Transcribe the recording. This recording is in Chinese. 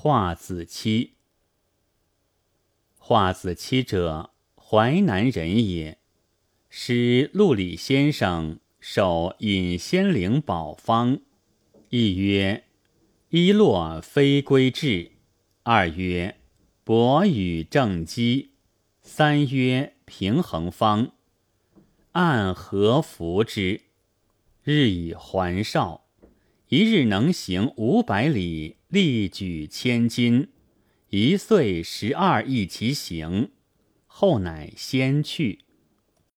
华子期。华子期者，淮南人也。师陆李先生受隐仙灵宝方，一曰：一落非归志；二曰：博与正机；三曰：平衡方。按何服之？日以还少，一日能行五百里，力举千金，一岁十二亿其行。后乃先去。